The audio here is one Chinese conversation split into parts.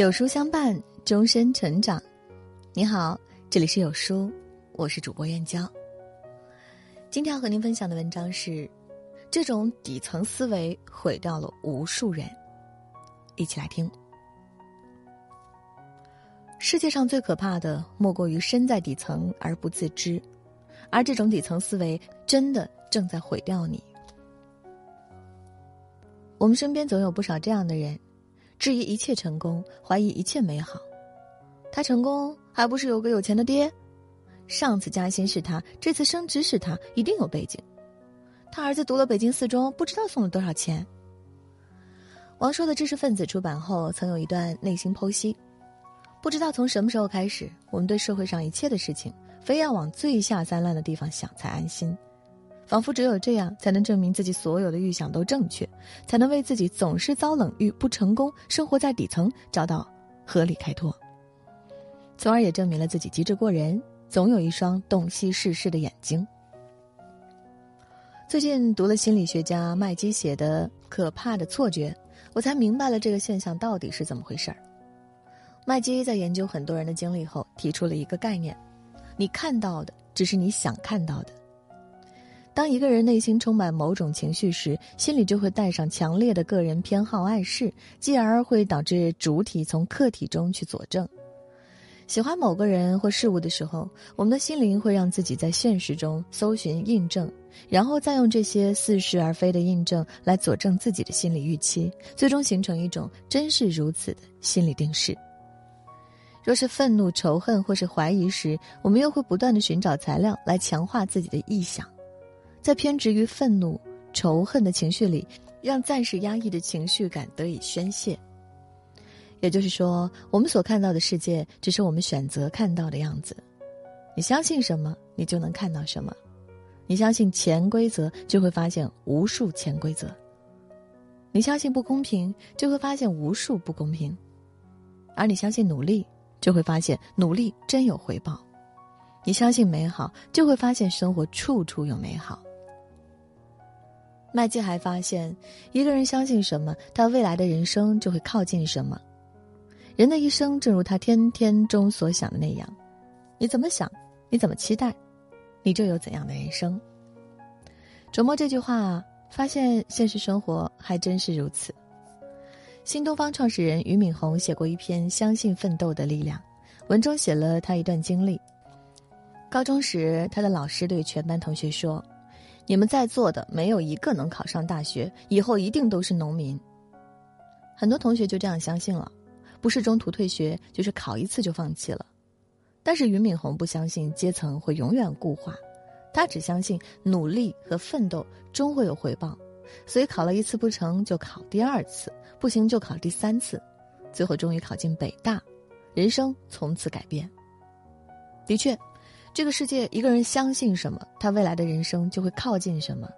有书相伴，终身成长。你好，这里是有书，我是主播燕娇。今天要和您分享的文章是：这种底层思维毁掉了无数人。一起来听。世界上最可怕的，莫过于身在底层而不自知，而这种底层思维，真的正在毁掉你。我们身边总有不少这样的人。质疑一切成功，怀疑一切美好。他成功还不是有个有钱的爹？上次加薪是他，这次升职是他，一定有背景。他儿子读了北京四中，不知道送了多少钱。王朔的知识分子出版后，曾有一段内心剖析：不知道从什么时候开始，我们对社会上一切的事情，非要往最下三滥的地方想才安心。仿佛只有这样，才能证明自己所有的预想都正确，才能为自己总是遭冷遇、不成功、生活在底层找到合理开脱，从而也证明了自己机智过人，总有一双洞悉世事的眼睛。最近读了心理学家麦基写的《可怕的错觉》，我才明白了这个现象到底是怎么回事儿。麦基在研究很多人的经历后，提出了一个概念：你看到的只是你想看到的。当一个人内心充满某种情绪时，心里就会带上强烈的个人偏好暗示，继而会导致主体从客体中去佐证。喜欢某个人或事物的时候，我们的心灵会让自己在现实中搜寻印证，然后再用这些似是而非的印证来佐证自己的心理预期，最终形成一种真是如此的心理定势。若是愤怒、仇恨或是怀疑时，我们又会不断的寻找材料来强化自己的臆想。在偏执于愤怒、仇恨的情绪里，让暂时压抑的情绪感得以宣泄。也就是说，我们所看到的世界，只是我们选择看到的样子。你相信什么，你就能看到什么。你相信潜规则，就会发现无数潜规则；你相信不公平，就会发现无数不公平；而你相信努力，就会发现努力真有回报。你相信美好，就会发现生活处处有美好。麦基还发现，一个人相信什么，他未来的人生就会靠近什么。人的一生正如他天天中所想的那样，你怎么想，你怎么期待，你就有怎样的人生。琢磨这句话，发现现实生活还真是如此。新东方创始人俞敏洪写过一篇《相信奋斗的力量》，文中写了他一段经历。高中时，他的老师对全班同学说。你们在座的没有一个能考上大学，以后一定都是农民。很多同学就这样相信了，不是中途退学，就是考一次就放弃了。但是俞敏洪不相信阶层会永远固化，他只相信努力和奋斗终会有回报，所以考了一次不成就考第二次，不行就考第三次，最后终于考进北大，人生从此改变。的确。这个世界，一个人相信什么，他未来的人生就会靠近什么。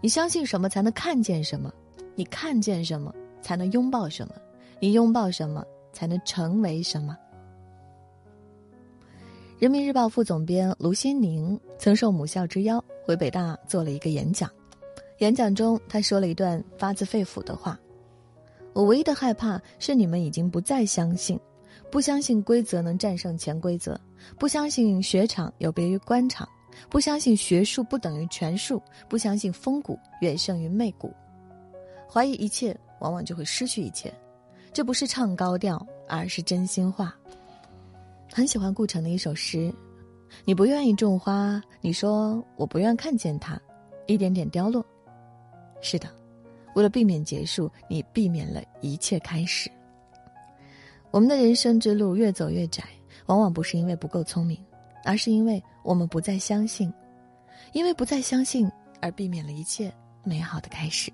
你相信什么，才能看见什么；你看见什么，才能拥抱什么；你拥抱什么，才能成为什么。人民日报副总编卢新宁曾受母校之邀回北大做了一个演讲，演讲中他说了一段发自肺腑的话：“我唯一的害怕是你们已经不再相信。”不相信规则能战胜潜规则，不相信雪场有别于官场，不相信学术不等于权术，不相信风骨远胜于媚骨，怀疑一切，往往就会失去一切。这不是唱高调，而是真心话。很喜欢顾城的一首诗：“你不愿意种花，你说我不愿看见它，一点点凋落。”是的，为了避免结束，你避免了一切开始。我们的人生之路越走越窄，往往不是因为不够聪明，而是因为我们不再相信，因为不再相信而避免了一切美好的开始。